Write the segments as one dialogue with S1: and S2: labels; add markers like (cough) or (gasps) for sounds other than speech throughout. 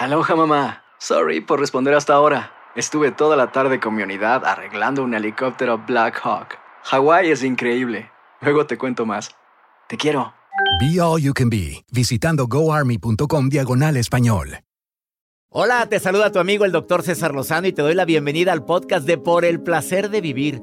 S1: Aloha mamá. Sorry por responder hasta ahora. Estuve toda la tarde con mi unidad arreglando un helicóptero Black Hawk. Hawái es increíble. Luego te cuento más. Te quiero.
S2: Be All You Can Be, visitando goarmy.com diagonal español.
S3: Hola, te saluda tu amigo el doctor César Lozano y te doy la bienvenida al podcast de Por el Placer de Vivir,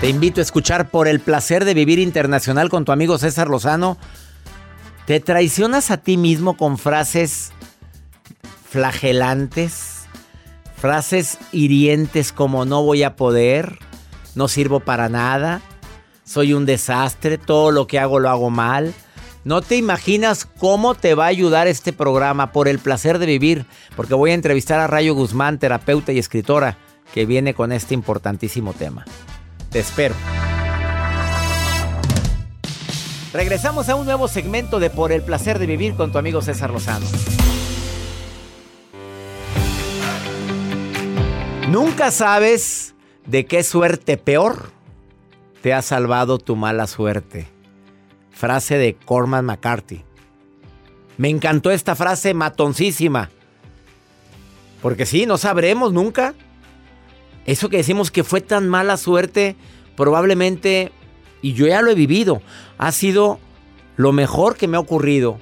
S3: Te invito a escuchar por el placer de vivir internacional con tu amigo César Lozano. ¿Te traicionas a ti mismo con frases flagelantes? Frases hirientes como no voy a poder, no sirvo para nada, soy un desastre, todo lo que hago lo hago mal. No te imaginas cómo te va a ayudar este programa por el placer de vivir, porque voy a entrevistar a Rayo Guzmán, terapeuta y escritora, que viene con este importantísimo tema. Te espero. Regresamos a un nuevo segmento de Por el placer de vivir con tu amigo César Lozano. Nunca sabes de qué suerte peor te ha salvado tu mala suerte. Frase de Corman McCarthy. Me encantó esta frase matoncísima. Porque sí, no sabremos nunca eso que decimos que fue tan mala suerte, probablemente, y yo ya lo he vivido, ha sido lo mejor que me ha ocurrido.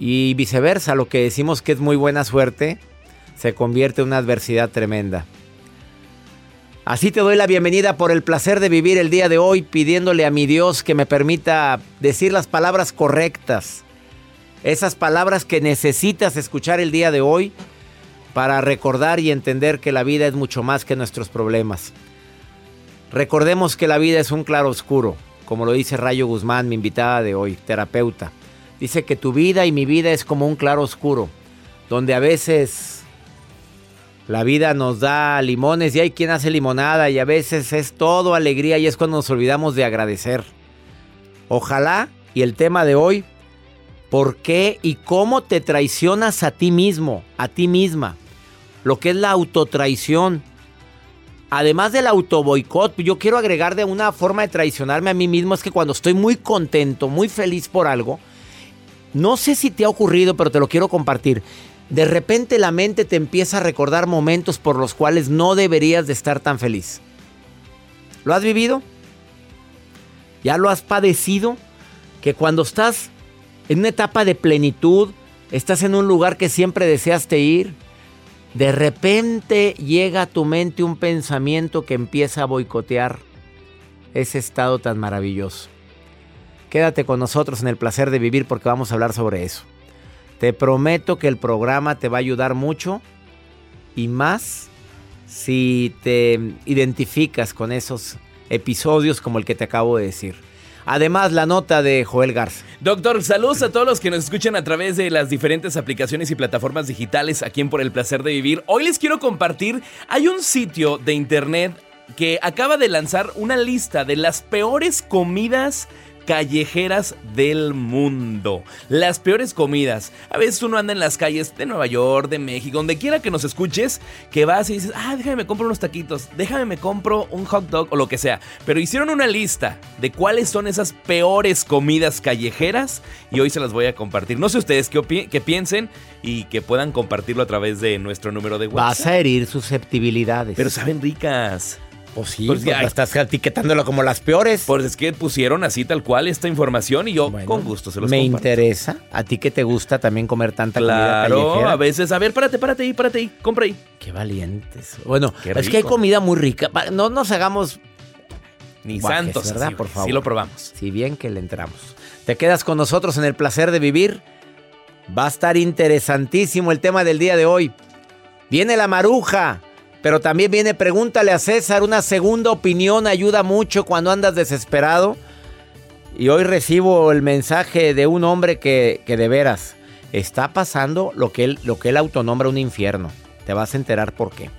S3: Y viceversa, lo que decimos que es muy buena suerte, se convierte en una adversidad tremenda. Así te doy la bienvenida por el placer de vivir el día de hoy, pidiéndole a mi Dios que me permita decir las palabras correctas. Esas palabras que necesitas escuchar el día de hoy para recordar y entender que la vida es mucho más que nuestros problemas. Recordemos que la vida es un claro oscuro, como lo dice Rayo Guzmán, mi invitada de hoy, terapeuta. Dice que tu vida y mi vida es como un claro oscuro, donde a veces la vida nos da limones y hay quien hace limonada y a veces es todo alegría y es cuando nos olvidamos de agradecer. Ojalá y el tema de hoy ¿Por qué y cómo te traicionas a ti mismo, a ti misma? Lo que es la autotraición. Además del autoboicot, yo quiero agregar de una forma de traicionarme a mí mismo es que cuando estoy muy contento, muy feliz por algo, no sé si te ha ocurrido, pero te lo quiero compartir. De repente la mente te empieza a recordar momentos por los cuales no deberías de estar tan feliz. ¿Lo has vivido? ¿Ya lo has padecido? Que cuando estás en una etapa de plenitud, estás en un lugar que siempre deseaste ir. De repente llega a tu mente un pensamiento que empieza a boicotear ese estado tan maravilloso. Quédate con nosotros en el placer de vivir porque vamos a hablar sobre eso. Te prometo que el programa te va a ayudar mucho y más si te identificas con esos episodios como el que te acabo de decir. Además, la nota de Joel Garza.
S4: Doctor, saludos a todos los que nos escuchan a través de las diferentes aplicaciones y plataformas digitales aquí en Por el Placer de Vivir. Hoy les quiero compartir, hay un sitio de internet que acaba de lanzar una lista de las peores comidas callejeras del mundo. Las peores comidas. A veces uno anda en las calles de Nueva York, de México, donde quiera que nos escuches, que vas y dices, ah, déjame me compro unos taquitos, déjame me compro un hot dog o lo que sea. Pero hicieron una lista de cuáles son esas peores comidas callejeras y hoy se las voy a compartir. No sé ustedes qué, qué piensen y que puedan compartirlo a través de nuestro número de WhatsApp.
S3: Vas a herir susceptibilidades.
S4: Pero saben ricas.
S3: Pues sí,
S4: Pues
S3: pues estás etiquetándolo como las peores.
S4: Pues es que pusieron así tal cual esta información y yo
S3: Bueno,
S4: con gusto se los
S3: Me
S4: comparto.
S3: interesa. ¿A ti que te gusta también comer tanta comida
S4: Claro,
S3: callejera?
S4: a veces, a ver, párate, párate ahí, párate ahí, compra ahí.
S3: Qué valientes. Bueno,
S4: Qué
S3: es que hay comida muy rica. No nos hagamos,
S4: Ni
S3: Guajes,
S4: santos,
S3: ¿verdad?
S4: así,
S3: Por favor.
S4: Sí lo probamos.
S3: si bien que le entramos. Te quedas con nosotros en el placer de vivir. Va a estar interesantísimo el tema del día de hoy. Viene la maruja, pero también viene pregúntale a César. Una segunda opinión ayuda mucho cuando andas desesperado. Y hoy recibo el mensaje de un hombre que, que de veras está pasando lo que, él, lo que él autonombra un infierno. Te vas a enterar por qué.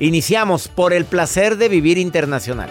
S3: Iniciamos por el placer de vivir internacional.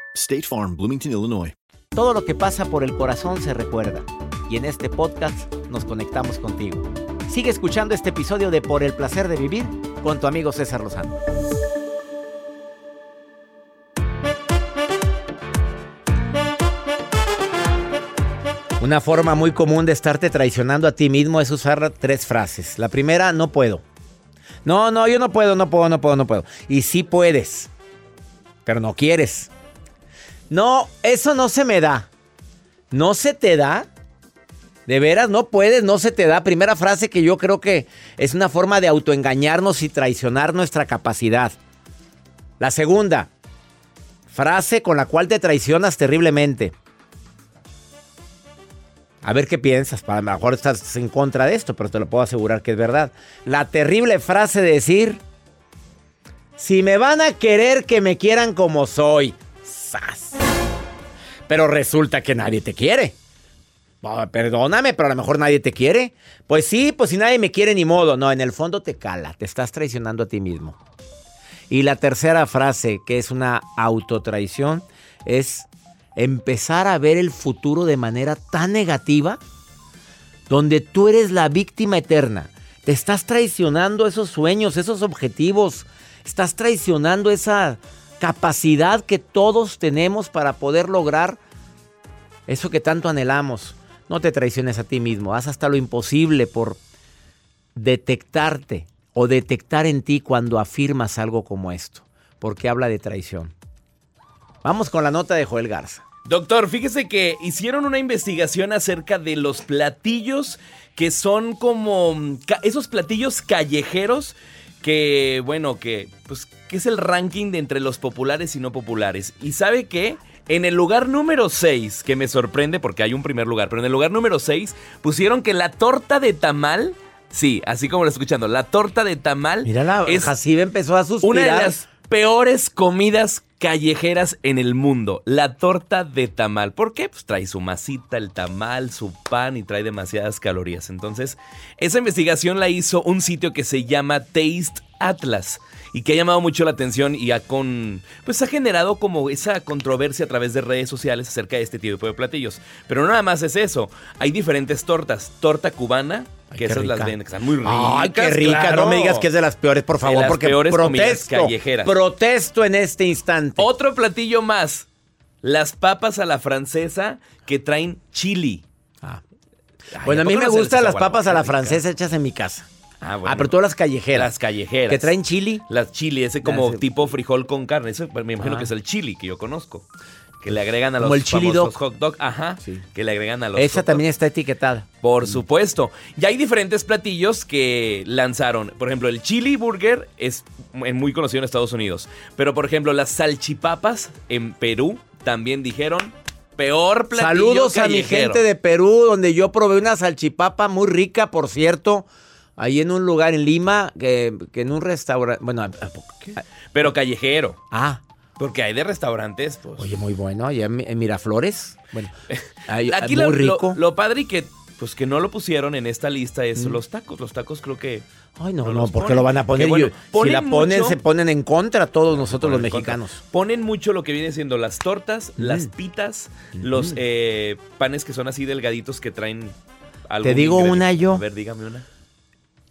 S5: State Farm, Bloomington, Illinois.
S3: Todo lo que pasa por el corazón se recuerda. Y en este podcast nos conectamos contigo. Sigue escuchando este episodio de Por el placer de vivir con tu amigo César Lozano. Una forma muy común de estarte traicionando a ti mismo es usar tres frases. La primera, no puedo. No, no, yo no puedo, no puedo, no puedo, no puedo. Y sí puedes, pero no quieres. No, eso no se me da. ¿No se te da? De veras, no puedes, no se te da. Primera frase que yo creo que es una forma de autoengañarnos y traicionar nuestra capacidad. La segunda, frase con la cual te traicionas terriblemente. A ver qué piensas. A lo mejor estás en contra de esto, pero te lo puedo asegurar que es verdad. La terrible frase de decir, si me van a querer, que me quieran como soy. ¡Sas! Pero resulta que nadie te quiere. Ah, Perdóname, pero a lo mejor nadie te quiere. Pues sí, pues si nadie me quiere ni modo. No, en el fondo te cala, te estás traicionando a ti mismo. Y la tercera frase, que es una autotraición, es empezar a ver el futuro de manera tan negativa, donde tú eres la víctima eterna. Te estás traicionando esos sueños, esos objetivos. Estás traicionando esa capacidad que todos tenemos para poder lograr eso que tanto anhelamos. No te traiciones a ti mismo, haz hasta lo imposible por detectarte o detectar en ti cuando afirmas algo como esto, porque habla de traición. Vamos con la nota de Joel Garza.
S4: Doctor, fíjese que hicieron una investigación acerca de los platillos que son como mm, esos platillos callejeros que, bueno, que, pues, que es el ranking de entre los populares y no populares. ¿Y sabe qué? En el lugar número 6, que me sorprende porque hay un primer lugar, pero en el lugar número 6 pusieron que la torta de tamal, sí, así como lo escuchando, la torta de tamal
S3: Mira, la
S4: es
S3: Jacibe empezó a suspirar.
S4: una de las peores comidas callejeras en el mundo, la torta de tamal. ¿Por qué? Pues trae su masita, el tamal, su pan y trae demasiadas calorías. Entonces, esa investigación la hizo un sitio que se llama Taste Atlas y que ha llamado mucho la atención y ha con pues ha generado como esa controversia a través de redes sociales acerca de este tipo de platillos. Pero no nada más es eso, hay diferentes tortas, torta cubana, que esas las venden, que están muy ricas.
S3: Ay, qué rica.
S4: claro.
S3: No me digas que es de las peores, por
S4: De
S3: favor,
S4: las
S3: porque
S4: peores
S3: protesto.
S4: callejeras.
S3: Protesto en este instante.
S4: Otro platillo más. Las papas a la francesa que traen chili.
S3: Ah.
S4: Ay,
S3: Bueno, a mí me gustan las papas a la francesa hechas en mi casa.
S4: Ah, bueno.
S3: Ah, pero todas las callejeras.
S4: Las callejeras.
S3: Que traen chili.
S4: Las chili, ese como
S3: Las-
S4: tipo frijol con carne. Ese me imagino
S3: Ah.
S4: que es el chili que yo conozco. Que le agregan a
S3: Como
S4: los
S3: el chili dog.
S4: hot dog. Ajá, que le agregan a los
S3: Esa
S4: hot
S3: también
S4: dog.
S3: está etiquetada.
S4: Por supuesto. Y hay diferentes platillos que lanzaron. Por ejemplo, el chili burger es mu- muy conocido en Estados Unidos. Pero, por ejemplo, las salchipapas en Perú también dijeron peor platillo
S3: Saludos a mi gente de Perú, donde yo probé una salchipapa muy rica, por cierto, ahí en un lugar en Lima, que, que en un restaurante. Bueno, ¿a-?
S4: Pero callejero.
S3: Ah.
S4: Porque hay de restaurantes, pues.
S3: Oye, muy bueno, allá en, Miraflores. Bueno, (laughs) hay-
S4: Aquí
S3: muy
S4: lo,
S3: rico.
S4: Lo, lo padre y que, pues que no lo pusieron en esta lista es los tacos. Los tacos creo que.
S3: Mm. Ay, no, no,
S4: los
S3: ¿por qué
S4: ponen.
S3: lo van a poner?
S4: Bueno,
S3: si la ponen,
S4: mucho-
S3: se ponen en contra todos nosotros los
S4: contra.
S3: mexicanos.
S4: Ponen mucho lo que viene siendo las tortas,
S3: Mm.
S4: las pitas, los eh, panes que son así delgaditos que traen algo.
S3: Te digo una yo.
S4: A ver, dígame una.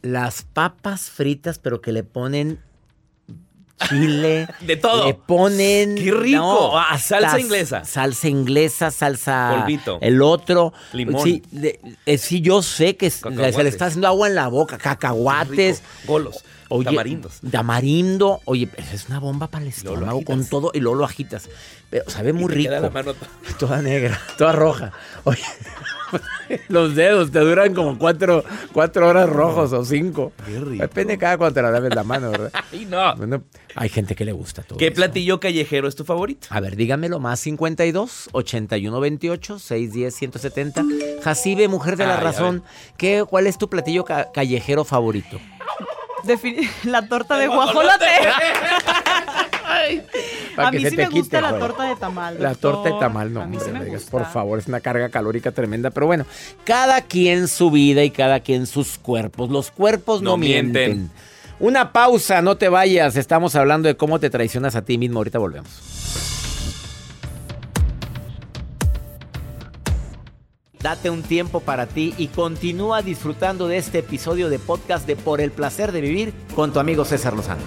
S3: Las papas fritas, pero que le ponen chile. (laughs)
S4: De todo.
S3: Le ponen.
S4: ¡Qué rico!
S3: no, hasta
S4: Salsa inglesa.
S3: Salsa inglesa, salsa.
S4: Polvito.
S3: El otro.
S4: Limón.
S3: Sí, de- eh, sí, yo sé que se le está haciendo agua en la boca. Cacahuates.
S4: Golos.
S3: Oye,
S4: Tamarindos.
S3: Tamarindo. Oye, es una bomba para el estómago con todo y luego lo agitas. Pero sabe muy
S4: Y te
S3: rico.
S4: queda la mano to- (laughs)
S3: Toda negra, toda roja. Oye, (laughs) los dedos te duran como cuatro, cuatro horas rojos o cinco. Depende cada cuánto te la laves la mano, ¿verdad? (laughs)
S4: Ay, no.
S3: Bueno, hay gente que le gusta todo.
S4: ¿Qué
S3: eso.
S4: platillo callejero es tu favorito?
S3: A ver, dígamelo más 52 81 28 610 170. Jacibe, mujer de la
S4: Ay,
S3: razón, ¿qué, ¿cuál es tu platillo ca- callejero favorito? (laughs)
S6: La torta de guajolote. (laughs) A mí sí me gusta
S3: quite,
S6: la
S3: joder.
S6: torta de tamal.
S3: La torta de tamal, no, hombre,
S6: sí me
S3: digas, por favor, es una carga calórica tremenda. Pero bueno, cada quien su vida y cada quien sus cuerpos. Los cuerpos no,
S4: No
S3: mienten.
S4: mienten.
S3: Una pausa, no te vayas. Estamos hablando de cómo te traicionas a ti mismo. Ahorita volvemos. Date un tiempo para ti y continúa disfrutando de este episodio de podcast de Por el placer de vivir con tu amigo César Lozano.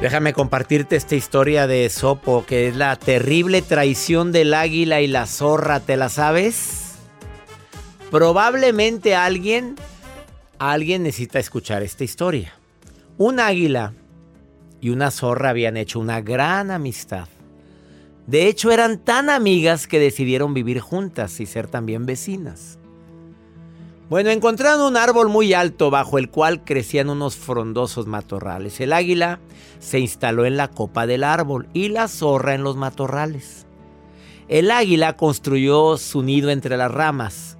S3: Déjame compartirte esta historia de Sopo, que es la terrible traición del águila y la zorra, ¿te la sabes? Probablemente alguien, alguien necesita escuchar esta historia. Un águila y una zorra habían hecho una gran amistad. De hecho, eran tan amigas que decidieron vivir juntas y ser también vecinas. Bueno, encontraron un árbol muy alto bajo el cual crecían unos frondosos matorrales. El águila se instaló en la copa del árbol y la zorra en los matorrales. El águila construyó su nido entre las ramas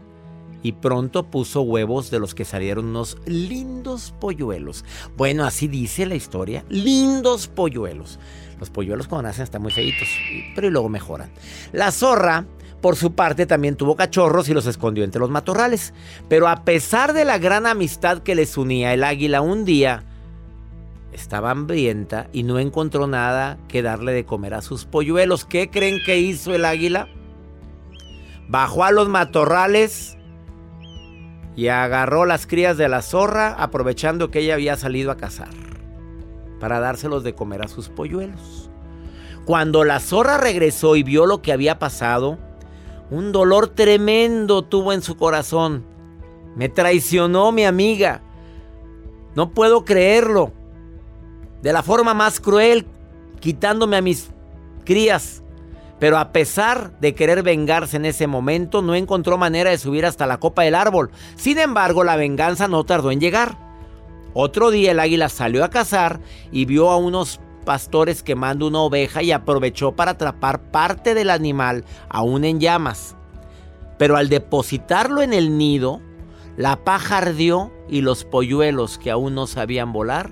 S3: y pronto puso huevos de los que salieron unos lindos polluelos. Bueno, así dice la historia, lindos polluelos. Los polluelos cuando nacen están muy feitos, pero luego mejoran. La zorra, por su parte, también tuvo cachorros y los escondió entre los matorrales. Pero a pesar de la gran amistad que les unía, el águila un día estaba hambrienta y no encontró nada que darle de comer a sus polluelos. ¿Qué creen que hizo el águila? Bajó a los matorrales y agarró las crías de la zorra aprovechando que ella había salido a cazar para dárselos de comer a sus polluelos. Cuando la zorra regresó y vio lo que había pasado, un dolor tremendo tuvo en su corazón. Me traicionó mi amiga. No puedo creerlo. De la forma más cruel, quitándome a mis crías. Pero a pesar de querer vengarse en ese momento, no encontró manera de subir hasta la copa del árbol. Sin embargo, la venganza no tardó en llegar. Otro día el águila salió a cazar y vio a unos pastores quemando una oveja y aprovechó para atrapar parte del animal aún en llamas. Pero al depositarlo en el nido, la paja ardió y los polluelos que aún no sabían volar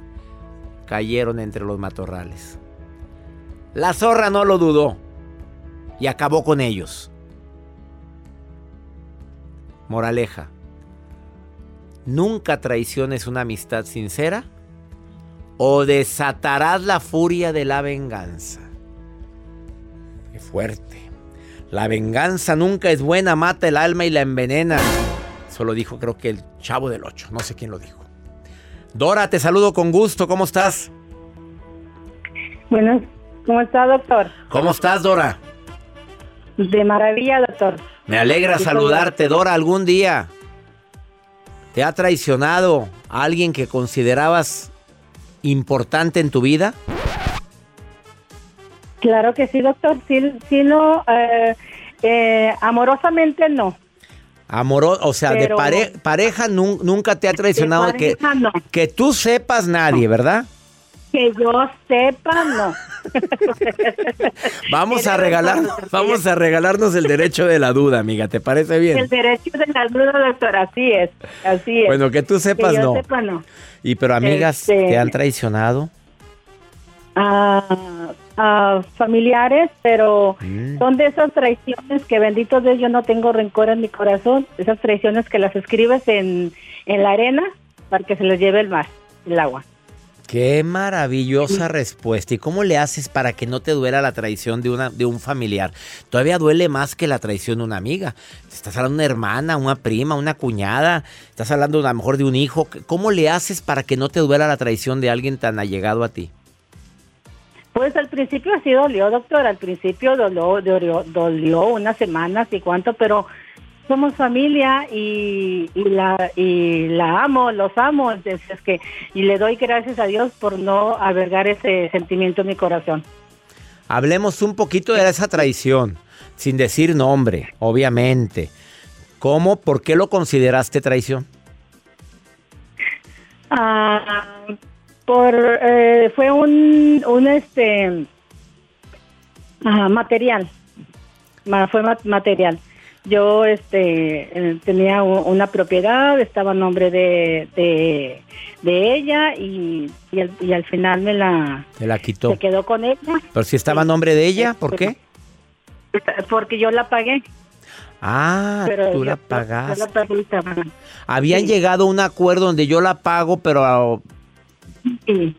S3: cayeron entre los matorrales. La zorra no lo dudó y acabó con ellos. Moraleja. Nunca traiciones una amistad sincera o desatarás la furia de la venganza. Qué fuerte. La venganza nunca es buena, mata el alma y la envenena. Eso lo dijo creo que el chavo del 8, no sé quién lo dijo. Dora, te saludo con gusto, ¿cómo estás?
S7: Bueno, ¿cómo está, doctor?
S3: ¿Cómo estás, Dora?
S7: De maravilla, doctor.
S3: Me alegra
S7: Sí,
S3: saludarte, Dora, algún día. ¿Te ha traicionado alguien que considerabas importante en tu vida?
S7: Claro que sí, doctor. Sí, sí no, eh, eh, amorosamente no.
S3: O sea, de pare- pareja nun- nunca te ha traicionado que,
S7: pareja no.
S3: que tú sepas nadie, ¿verdad?
S7: Que yo sepa, no. (laughs)
S3: Vamos a regalar, vamos a regalarnos el derecho de la duda, amiga, ¿te parece bien?
S7: El derecho de la duda, doctor, así es, así es.
S3: Bueno, que tú sepas,
S7: que yo
S3: no.
S7: sepa, no.
S3: Y pero amigas
S7: Este-
S3: te han traicionado.
S7: a, a familiares, pero
S3: Mm.
S7: son de esas traiciones que bendito Dios yo no tengo rencor en mi corazón, esas traiciones que las escribes en, en la arena para que se les lleve el mar, el agua.
S3: Qué maravillosa respuesta. ¿Y cómo le haces para que no te duela la traición de, una, de un familiar? Todavía duele más que la traición de una amiga. Estás hablando de una hermana, una prima, una cuñada. Estás hablando a lo mejor de un hijo. ¿Cómo le haces para que no te duela la traición de alguien tan allegado a ti?
S7: Pues al principio sí dolió, doctor, al principio dolió, dolió, dolió unas semanas y cuánto, pero somos familia y, y la y la amo, los amo, entonces es que y le doy gracias a Dios por no albergar ese sentimiento en mi corazón.
S3: Hablemos un poquito de esa traición, sin decir nombre, obviamente. ¿Cómo? ¿Por qué lo consideraste traición?
S7: Ah, por eh, fue un un este ah, material, Ma- fue ma- material. Yo este eh, tenía una propiedad, estaba a nombre de, de, de ella y, y, al, y al final me la
S3: Te la quitó.
S7: se quedó con ella
S3: Pero si estaba a nombre de ella, ¿por qué?
S7: porque yo la pagué.
S3: Ah,
S7: pero
S3: tú
S7: yo-
S3: la
S7: yo
S3: pagaste.
S7: la pagué, estaba-
S3: Habían
S7: Sí.
S3: llegado a un acuerdo donde yo la pago, pero
S7: Sí,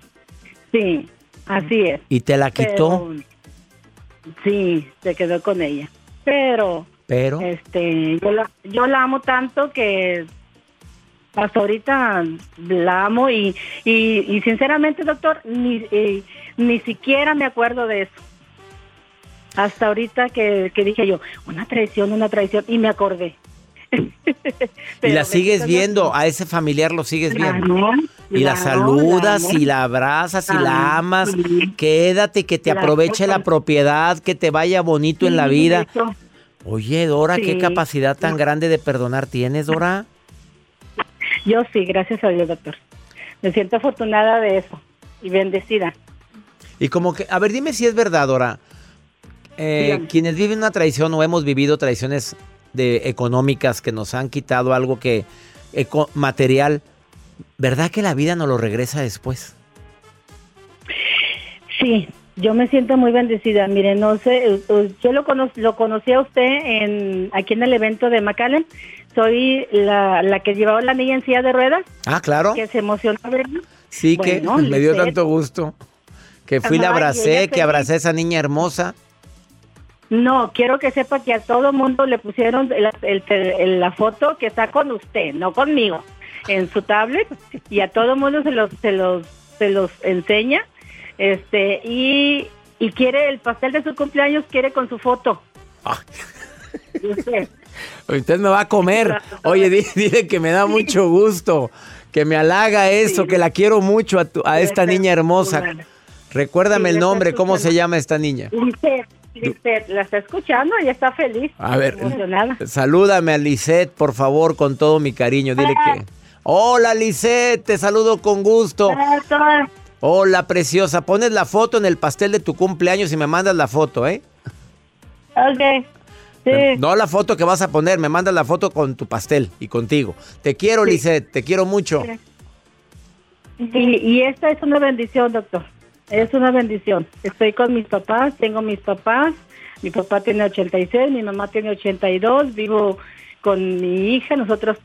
S7: sí, así es.
S3: y te la quitó,
S7: Pero, sí, se quedó con ella. Pero,
S3: pero
S7: este, yo la, yo la amo tanto que hasta ahorita la amo y, y, y sinceramente, doctor, ni, eh, ni siquiera me acuerdo de eso. Hasta ahorita que, que dije yo, una traición, una traición, y me acordé. (laughs)
S3: y la sigues viendo, a ese familiar lo sigues viendo.
S7: Claro,
S3: Y la
S7: claro,
S3: saludas y la abrazas y la amas. Quédate, que te aproveche la propiedad, que te vaya bonito en la vida.
S7: eso.
S3: Oye, Dora, qué capacidad tan grande de perdonar tienes, Dora. (laughs)
S7: Yo sí, gracias a Dios, doctor. Me siento afortunada de eso y bendecida.
S3: Y como que, a ver, dime si es verdad, Dora. Eh, quienes viven una traición o hemos vivido traiciones de económicas que nos han quitado algo que eco- material, ¿verdad que la vida nos lo regresa después?
S7: Sí, yo me siento muy bendecida. Mire, no sé, eh, eh, yo lo, cono lo conocí a usted en, aquí en el evento de McAllen. Soy la, la que llevaba la niña en silla de ruedas,
S3: Ah, claro.
S7: que se emocionó.
S3: Sí, que (laughs) me dio tanto gusto. Que fui, la
S7: Ajá, y
S3: abracé, que abracé a esa niña hermosa.
S7: No, quiero que sepa que a todo mundo le pusieron el- el- el- la foto que está con usted, no conmigo, en su tablet y a todo mundo se los se los se los enseña, este y y quiere el pastel de su cumpleaños quiere con su foto. Y usted, (laughs)
S3: Usted me va a comer. Oye, di- (laughs) dile que me da mucho gusto, que me halaga eso, que la quiero mucho a, tu- a esta niña hermosa. Recuérdame
S7: Sí,
S3: el nombre, ¿cómo se llama esta niña?
S7: Lisette, Lisette, la está escuchando y está feliz.
S3: A ver,
S7: emocionada.
S3: salúdame a Lisette, por favor, con todo mi cariño. Dile que. Hola, Lisette, te saludo con gusto. Hola, preciosa. Pones la foto en el pastel de tu cumpleaños y me mandas la foto, ¿eh?
S7: Ok. Sí.
S3: No la foto que vas a poner, me mandas la foto con tu pastel y contigo. Te quiero, Lisette, te quiero mucho.
S7: Y, y esta es una bendición, doctor. Es una bendición. Estoy con mis papás, tengo mis papás. Mi papá tiene 86, mi mamá tiene 82. Vivo con mi hija, nosotros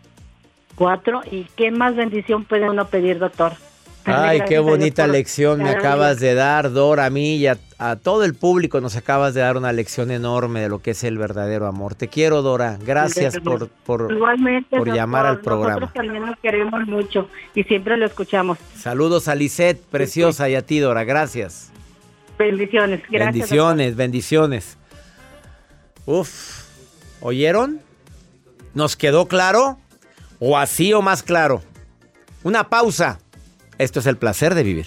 S7: cuatro. ¿Y qué más bendición puede uno pedir, doctor?
S3: Ay, qué bonita lección me acabas de dar, Dora, a mí y a, a todo el público nos acabas de dar una lección enorme de lo que es el verdadero amor. Te quiero, Dora. Gracias por, por, por llamar al programa.
S7: Nosotros también nos queremos mucho y siempre lo escuchamos.
S3: Saludos a Lisette, preciosa, y a ti, Dora. Gracias.
S7: Bendiciones. Gracias.
S3: bendiciones, bendiciones. Uf, ¿oyeron? ¿Nos quedó claro? O así o más claro. Una pausa. Esto es el placer de vivir.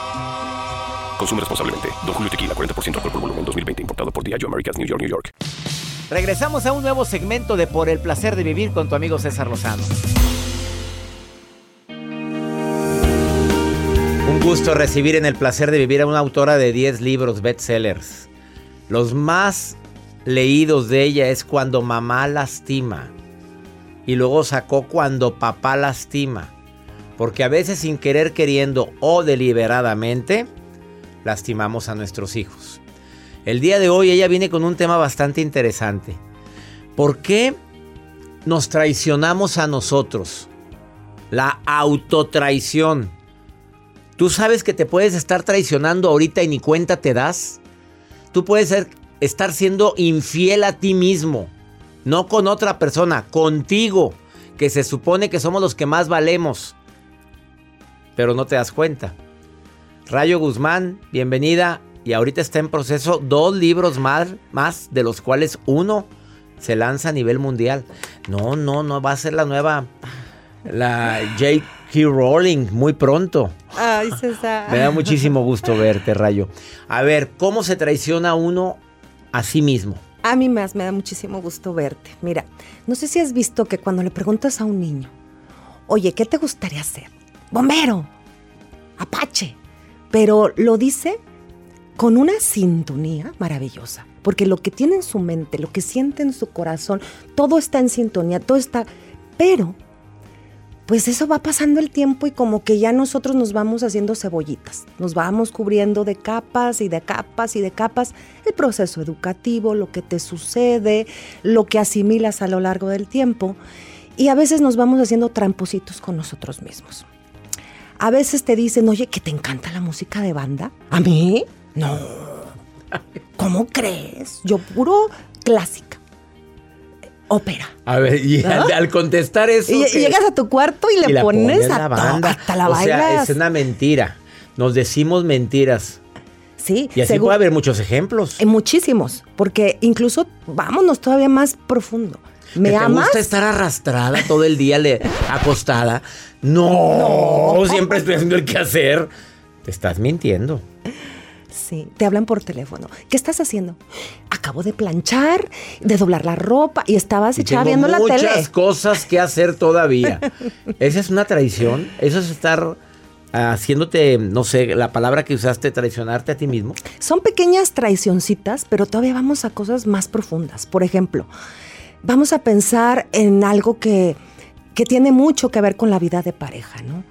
S8: Consume responsablemente. Don Julio Tequila, 40% alcohol por volumen, 2020. Importado por Diageo Americas, New York, New York.
S3: Regresamos a un nuevo segmento de Por el Placer de Vivir con tu amigo César Lozano. Un gusto recibir en el Placer de Vivir a una autora de 10 libros bestsellers. Los más leídos de ella es Cuando mamá lastima. Y luego sacó Cuando papá lastima. Porque a veces sin querer queriendo o deliberadamente lastimamos a nuestros hijos. El día de hoy ella viene con un tema bastante interesante. ¿Por qué nos traicionamos a nosotros? La autotraición. Tú sabes que te puedes estar traicionando ahorita y ni cuenta te das. Tú puedes estar siendo infiel a ti mismo. No con otra persona, contigo. Que se supone que somos los que más valemos. Pero no te das cuenta. Rayo Guzmán, bienvenida. Y ahorita está en proceso dos libros más, más, de los cuales uno se lanza a nivel mundial. No, no, no va a ser la nueva, la J.K. Rowling muy pronto.
S6: Ay, César.
S3: Me da muchísimo gusto verte, Rayo. A ver, ¿cómo se traiciona uno a sí mismo?
S9: A mí más me da muchísimo gusto verte. Mira, no sé si has visto que cuando le preguntas a un niño, oye, ¿qué te gustaría ser? Bombero, apache, pero lo dice con una sintonía maravillosa, porque lo que tiene en su mente, lo que siente en su corazón, todo está en sintonía, todo está, pero pues eso va pasando el tiempo y como que ya nosotros nos vamos haciendo cebollitas, nos vamos cubriendo de capas y de capas y de capas el proceso educativo, lo que te sucede, lo que asimilas a lo largo del tiempo y a veces nos vamos haciendo trampositos con nosotros mismos. A veces te dicen, oye, que te encanta la música de banda. ¿A mí? No. ¿Cómo crees? Yo puro clásica. Ópera.
S3: A ver, y al, al contestar eso.
S9: Y, llegas a tu cuarto y le
S3: Y
S9: pones
S3: pones
S9: a
S3: la banda.
S9: hasta la
S3: o sea, es una mentira. Nos decimos mentiras.
S9: Sí,
S3: Y así puede haber muchos ejemplos.
S9: eh, muchísimos, porque incluso vámonos todavía más profundo. ¿Me
S3: ¿Que te
S9: amas?
S3: gusta estar arrastrada todo el día le- acostada? No, siempre estoy haciendo el quehacer. Te estás mintiendo.
S9: Sí, te hablan por teléfono. ¿Qué estás haciendo? Acabo de planchar, de doblar la ropa y estabas
S3: Y
S9: echada viendo la
S3: muchas
S9: tele.
S3: cosas que hacer todavía. (laughs) Esa es una traición. Eso es estar ah, haciéndote, no sé, la palabra que usaste, traicionarte a ti mismo.
S9: Son pequeñas traicioncitas, pero todavía vamos a cosas más profundas. Por ejemplo, vamos a pensar en algo que, que tiene mucho que ver con la vida de pareja, ¿no?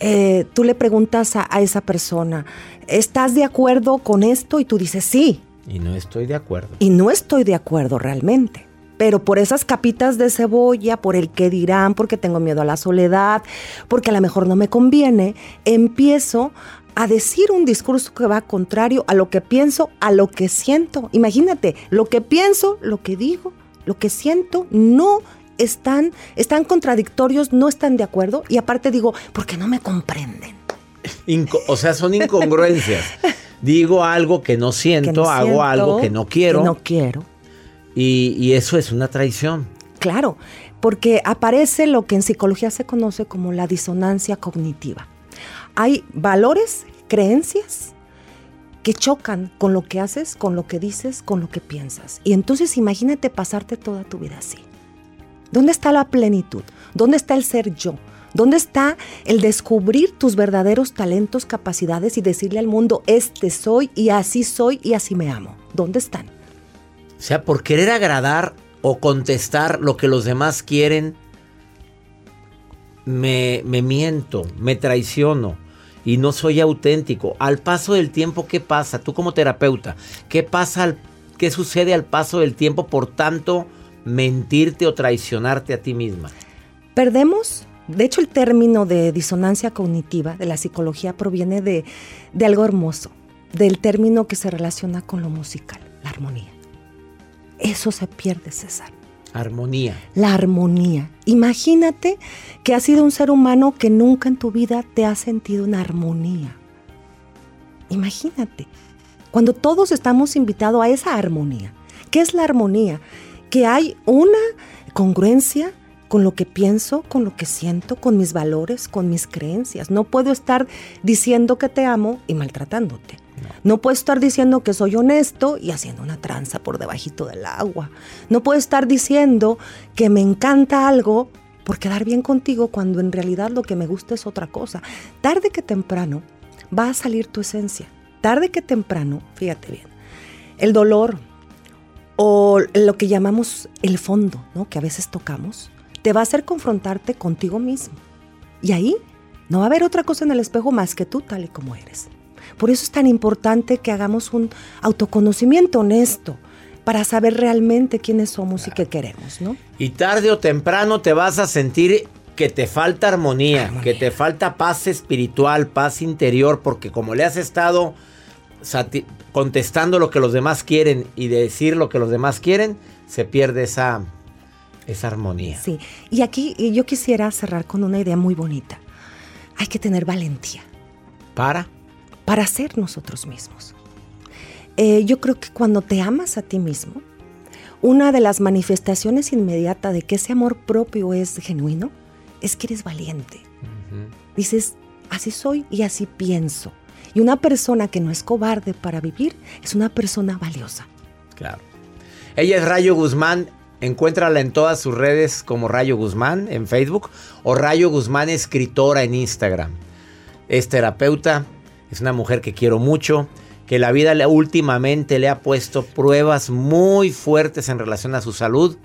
S9: Eh, tú le preguntas a, a esa persona, ¿estás de acuerdo con esto? Y tú dices, sí.
S3: Y no estoy de acuerdo.
S9: Y no estoy de acuerdo realmente. Pero por esas capitas de cebolla, por el que dirán, porque tengo miedo a la soledad, porque a lo mejor no me conviene, empiezo a decir un discurso que va contrario a lo que pienso, a lo que siento. Imagínate, lo que pienso, lo que digo, lo que siento, no están, están contradictorios, no están de acuerdo. Y aparte digo, porque no me comprenden.
S3: Inco- o sea, son incongruencias. (laughs) Digo algo que no siento,
S9: Que no
S3: hago
S9: siento,
S3: algo que no quiero.
S9: que no quiero.
S3: Y, y eso es una traición.
S9: Claro, porque aparece lo que en psicología se conoce como la disonancia cognitiva. Hay valores, creencias que chocan con lo que haces, con lo que dices, con lo que piensas. Y entonces imagínate pasarte toda tu vida así. ¿Dónde está la plenitud? ¿Dónde está el ser yo? ¿Dónde está el descubrir tus verdaderos talentos, capacidades y decirle al mundo, este soy y así soy y así me amo? ¿Dónde están?
S3: O sea, por querer agradar o contestar lo que los demás quieren, me, me miento, me traiciono y no soy auténtico. Al paso del tiempo, ¿qué pasa? Tú como terapeuta, ¿qué pasa al, qué sucede al paso del tiempo por tanto mentirte o traicionarte a ti misma?
S9: Perdemos de hecho, el término de disonancia cognitiva de la psicología proviene de, de, algo hermoso, del término que se relaciona con lo musical, la armonía. Eso se pierde, César.
S3: Armonía.
S9: La armonía. Imagínate que has sido un ser humano que nunca en tu vida te ha sentido en armonía. Imagínate. Cuando todos estamos invitados a esa armonía. ¿Qué es la armonía? Que hay una congruencia con lo que pienso, con lo que siento, con mis valores, con mis creencias. No puedo estar diciendo que te amo y maltratándote. No. puedo estar diciendo que soy honesto y haciendo una tranza por debajito del agua. No puedo estar diciendo que me encanta algo por quedar bien contigo cuando en realidad lo que me gusta es otra cosa. Tarde que temprano va a salir tu esencia. Tarde que temprano, fíjate bien, el dolor o lo que llamamos el fondo, ¿no? que a veces tocamos, te va a hacer confrontarte contigo mismo. Y ahí no va a haber otra cosa en el espejo más que tú tal y como eres. Por eso es tan importante que hagamos un autoconocimiento honesto para saber realmente quiénes somos y qué queremos, ¿no?
S3: Y tarde o temprano te vas a sentir que te falta armonía, armonía, que te falta paz espiritual, paz interior, porque como le has estado contestando lo que los demás quieren y decir lo que los demás quieren, se pierde esa esa armonía.
S9: Sí, y aquí yo quisiera cerrar con una idea muy bonita. Hay que tener valentía.
S3: ¿Para?
S9: Para ser nosotros mismos. Eh, yo creo que cuando te amas a ti mismo, una de las manifestaciones inmediatas de que ese amor propio es genuino es que eres valiente. Dices, así soy y así pienso. Y una persona que no es cobarde para vivir es una persona valiosa.
S3: Claro. Ella es Rayo Guzmán. Encuéntrala en todas sus redes como Rayo Guzmán en Facebook o Rayo Guzmán Escritora en Instagram. Es terapeuta, es una mujer que quiero mucho, que la vida últimamente le ha puesto pruebas muy fuertes en relación a su salud.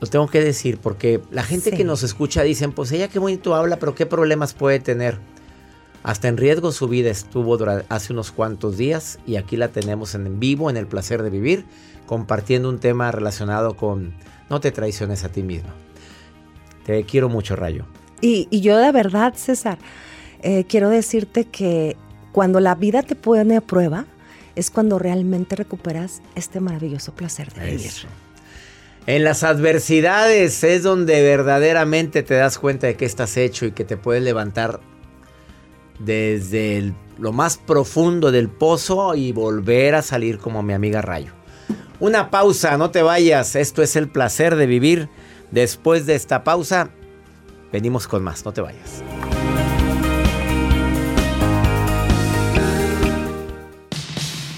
S3: Lo tengo que decir porque la gente que nos escucha dicen, pues ella qué bonito habla, pero qué problemas puede tener. Hasta en riesgo su vida estuvo hace unos cuantos días y aquí la tenemos en vivo, en el placer de vivir compartiendo un tema relacionado con no te traiciones a ti mismo. Te quiero mucho, Rayo.
S9: Y, yo de verdad, César, eh, quiero decirte que cuando la vida te pone a prueba, es cuando realmente recuperas este maravilloso placer de vivir.
S3: En las adversidades es donde verdaderamente te das cuenta de que estás hecho y que te puedes levantar desde lo más profundo del pozo y volver a salir como mi amiga Rayo. Una pausa, no te vayas. Esto es el placer de vivir. Después de esta pausa, venimos con más. No te vayas.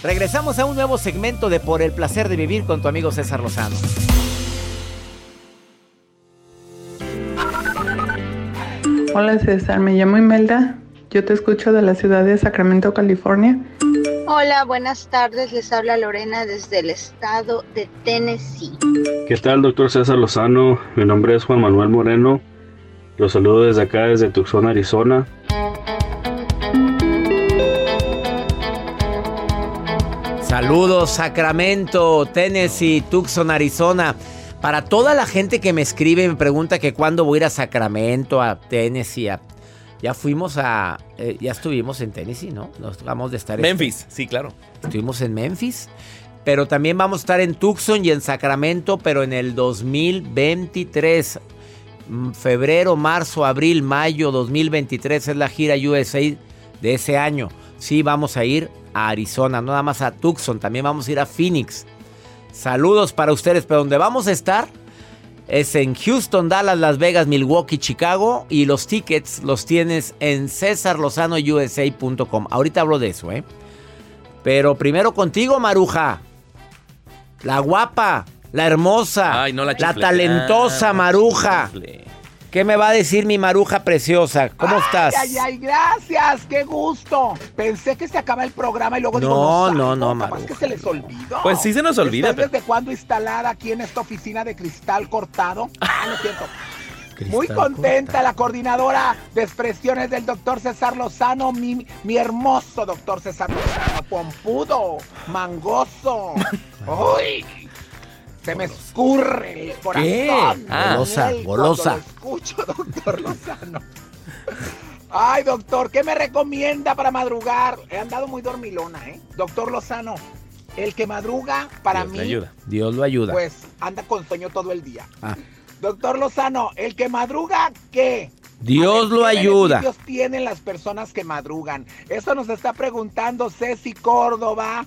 S3: Regresamos a un nuevo segmento de Por el placer de vivir con tu amigo César Lozano.
S10: Hola César, me llamo Imelda. Yo te escucho de la ciudad de Sacramento, California.
S11: Hola, buenas tardes. Les habla Lorena desde el estado de Tennessee.
S12: ¿Qué tal, doctor César Lozano? Mi nombre es Juan Manuel Moreno. Los saludo desde acá, desde Tucson, Arizona.
S3: Saludos, Sacramento, Tennessee, Tucson, Arizona. Para toda la gente que me escribe y me pregunta que cuándo voy a ir a Sacramento, a Tennessee, a ya fuimos a. Eh, ya estuvimos en Tennessee, ¿no? Nos vamos de estar
S4: en. Memphis, sí, claro.
S3: Estuvimos en Memphis. Pero también vamos a estar en Tucson y en Sacramento, pero en el 2023. Mm, febrero, marzo, abril, mayo 2023 es la gira USA de ese año. Sí, vamos a ir a Arizona, no nada más a Tucson, también vamos a ir a Phoenix. Saludos para ustedes, pero donde vamos a estar es en Houston, Dallas, Las Vegas, Milwaukee, Chicago. Y los tickets los tienes en cesarlozanousa.com. Ahorita hablo de eso, ¿eh? Pero primero contigo, Maruja. La guapa. la hermosa,
S4: Ay, no la
S3: talentosa
S4: Ah,
S3: Maruja. ¿Qué me va a decir mi Maruja preciosa? ¿Cómo estás?
S13: Ay, ay, gracias, qué gusto. Pensé que se acaba el programa y luego digo,
S3: No,
S13: no,
S3: no, no, Maruja.
S13: que se les olvidó.
S4: Pues sí se nos olvida,
S13: ¿Estoy
S4: pero-
S13: ¿Desde cuándo instalada aquí en esta oficina de cristal cortado? (laughs) Ah, no es cierto. Muy contenta la coordinadora de expresiones del doctor César Lozano, mi, mi hermoso doctor César Lozano, pompudo, mangoso. (laughs) ¡Uy! Se me escurre el corazón.
S3: ¿Qué? Ah. Golosa,
S13: escucho, doctor Lozano. Ay, doctor, ¿qué me recomienda para madrugar? He andado muy dormilona, ¿eh? Doctor Lozano, el que madruga, para
S3: Dios
S13: mí,
S3: ayuda. Dios lo ayuda.
S13: pues anda con sueño todo el día.
S3: Ah.
S13: Doctor Lozano, el que madruga, ¿qué?
S3: Dios lo
S13: ¿Qué
S3: ayuda.
S13: tienen las personas que madrugan? Eso nos está preguntando Ceci Córdoba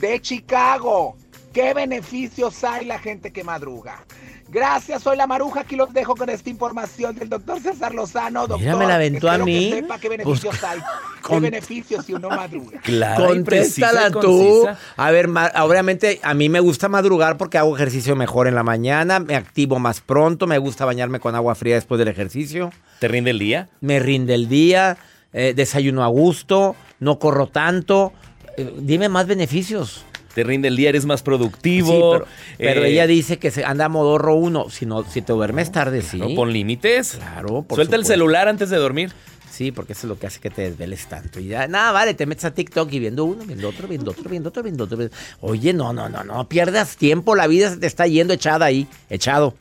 S13: de Chicago. ¿Qué beneficios hay la gente que madruga? Gracias, soy la Maruja. Aquí los dejo con esta información del doctor César Lozano. Doctor,
S3: Mira, me la aventó a
S13: espero que
S3: mí.
S13: sepa qué beneficios
S3: Pues, (laughs)
S13: hay. ¿Qué
S3: con-
S13: beneficios si uno madruga?
S4: Clara y
S3: Contéstala tú. A ver, obviamente a mí me gusta madrugar porque hago ejercicio mejor en la mañana, me activo más pronto, me gusta bañarme con agua fría después del ejercicio.
S4: ¿Te rinde el día?
S3: Me rinde el día, eh, desayuno a gusto, no corro tanto. Eh, dime más beneficios.
S4: Te rinde el día, eres más productivo.
S3: Sí, pero, pero
S4: eh,
S3: ella dice que se anda a modorro uno. Si no, si te duermes tarde, sí.
S4: ¿no? Pon límites.
S3: Claro, por
S4: Suelta el celular antes de dormir.
S3: Sí, porque eso es lo que hace que te desveles tanto. Y ya, nada, vale, te metes a TikTok y viendo uno, viendo otro, viendo otro, viendo otro, viendo otro. viendo- Oye, no, no, no, no, pierdas tiempo, la vida se te está yendo echada ahí, echado.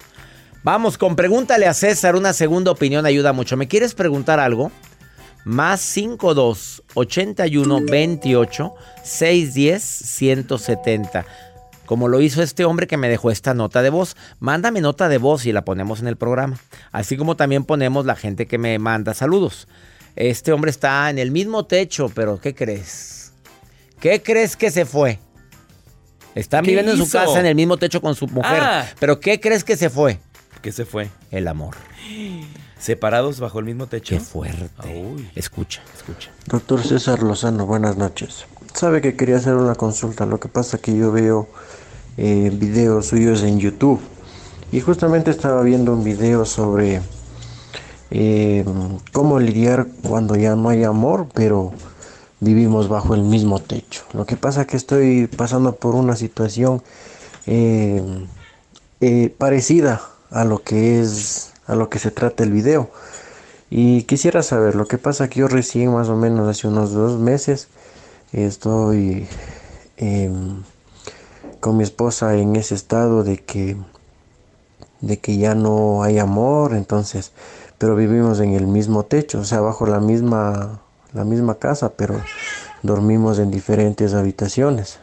S3: Vamos, con pregúntale a César, una segunda opinión ayuda mucho. ¿Me quieres preguntar algo? Más 52 81 28 610 170. Como lo hizo este hombre que me dejó esta nota de voz. Mándame nota de voz y la ponemos en el programa. Así como también ponemos la gente que me manda saludos. Este hombre está en el mismo techo, pero ¿qué crees? ¿Qué crees que se fue? Están
S4: ¿Qué
S3: viviendo en su casa en el mismo techo con su mujer.
S4: Ah.
S3: Pero ¿qué crees que se fue?
S4: ¿Qué se fue?
S3: El amor. (gasps)
S4: ¿Separados bajo el mismo techo?
S3: Qué fuerte. Escucha, escucha.
S14: Doctor César Lozano, buenas noches. Sabe que quería hacer una consulta, lo que pasa que yo veo eh, videos suyos en YouTube y justamente estaba viendo un video sobre eh, cómo lidiar cuando ya no hay amor, pero vivimos bajo el mismo techo. Lo que pasa que estoy pasando por una situación eh, eh, parecida a lo que es a lo que se trata el video. Y quisiera saber, lo que pasa que yo recién más o menos hace unos dos meses estoy em, con mi esposa en ese estado de que de que ya no hay amor, entonces, pero vivimos en el mismo techo, o sea, bajo la misma la misma casa, pero dormimos en diferentes habitaciones.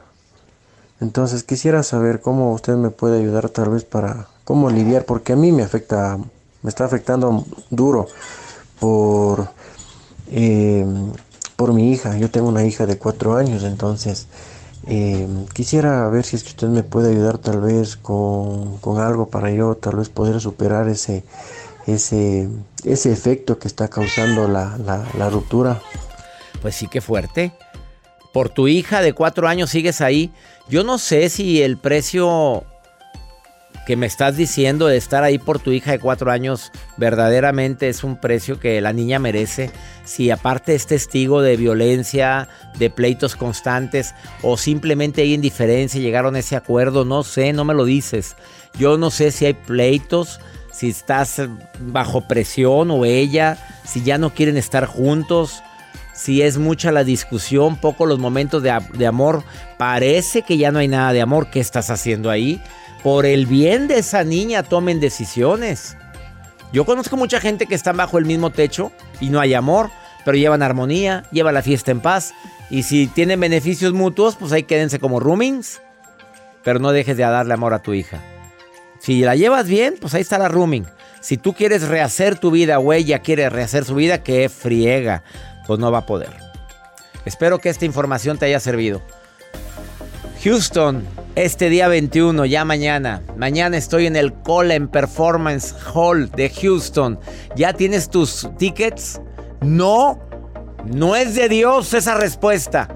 S14: Entonces quisiera saber cómo usted me puede ayudar tal vez para cómo lidiar, porque a mí me afecta, me está afectando duro por, eh, por mi hija. Yo tengo una hija de cuatro años, entonces eh, quisiera ver si es que usted me puede ayudar tal vez con, con algo para yo tal vez poder superar ese, ese, ese efecto que está causando la, la, ruptura.
S3: Pues sí, qué fuerte. Por tu hija de cuatro años sigues ahí. Yo no sé si el precio que me estás diciendo de estar ahí por tu hija de cuatro años verdaderamente es un precio que la niña merece. Si aparte es testigo de violencia, de pleitos constantes o simplemente hay indiferencia, llegaron a ese acuerdo, no sé, no me lo dices. Yo no sé si hay pleitos, si estás bajo presión o ella, si ya no quieren estar juntos si es mucha la discusión, poco los momentos de, de, amor, parece que ya no hay nada de amor. ¿Qué estás haciendo ahí? Por el bien de esa niña tomen decisiones. Yo conozco mucha gente que está bajo el mismo techo y no hay amor, pero llevan armonía, llevan la fiesta en paz. Y si tienen beneficios mutuos, pues ahí quédense como roomings. Pero no dejes de darle amor a tu hija. Si la llevas bien, pues ahí está la rooming. Si tú quieres rehacer tu vida o ella quiere rehacer su vida, que friega pues no va a poder. Espero que esta información te haya servido. Houston, este día 21, ya mañana. Mañana estoy en el Colin Performance Hall de Houston. ¿Ya tienes tus tickets? No, no es de Dios esa respuesta.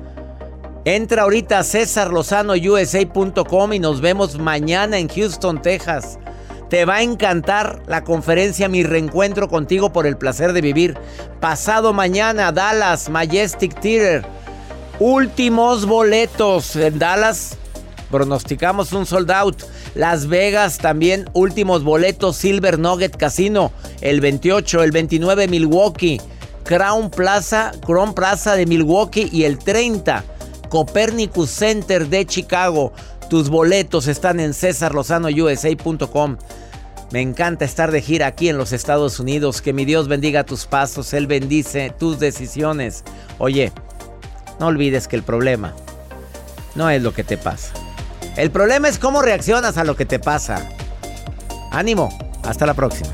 S3: Entra ahorita a cesarlozanousa.com y nos vemos mañana en Houston, Texas. Te va a encantar la conferencia Mi Reencuentro contigo por el placer de vivir. Pasado mañana, Dallas, Majestic Theater. Últimos boletos en Dallas. Pronosticamos un sold out. Las Vegas también, últimos boletos. Silver Nugget Casino, el 28, el 29 Milwaukee. Crown Plaza, Crown Plaza de Milwaukee y el 30 Copernicus Center de Chicago. Tus boletos están en cesarlozanousa.com. Me encanta estar de gira aquí en los Estados Unidos. Que mi Dios bendiga tus pasos, Él bendice tus decisiones. Oye, no olvides que el problema no es lo que te pasa. El problema es cómo reaccionas a lo que te pasa. Ánimo, hasta la próxima.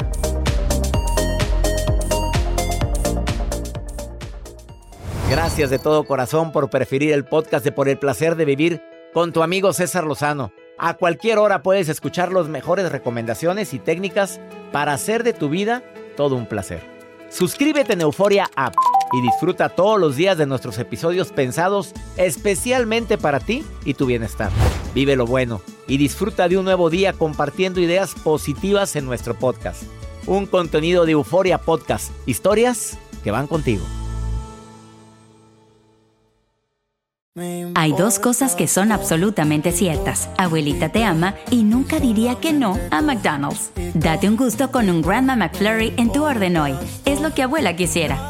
S3: Gracias de todo corazón por preferir el podcast de Por el placer de vivir con tu amigo César Lozano. A cualquier hora puedes escuchar las mejores recomendaciones y técnicas para hacer de tu vida todo un placer. Suscríbete en Euforia App y disfruta todos los días de nuestros episodios pensados especialmente para ti y tu bienestar. Vive lo bueno y disfruta de un nuevo día compartiendo ideas positivas en nuestro podcast. Un contenido de Euforia Podcast, historias que van contigo.
S15: Hay dos cosas que son absolutamente ciertas. Abuelita te ama y nunca diría que no a McDonald's. Date un gusto con un Grandma McFlurry en tu orden hoy. Es lo que abuela quisiera.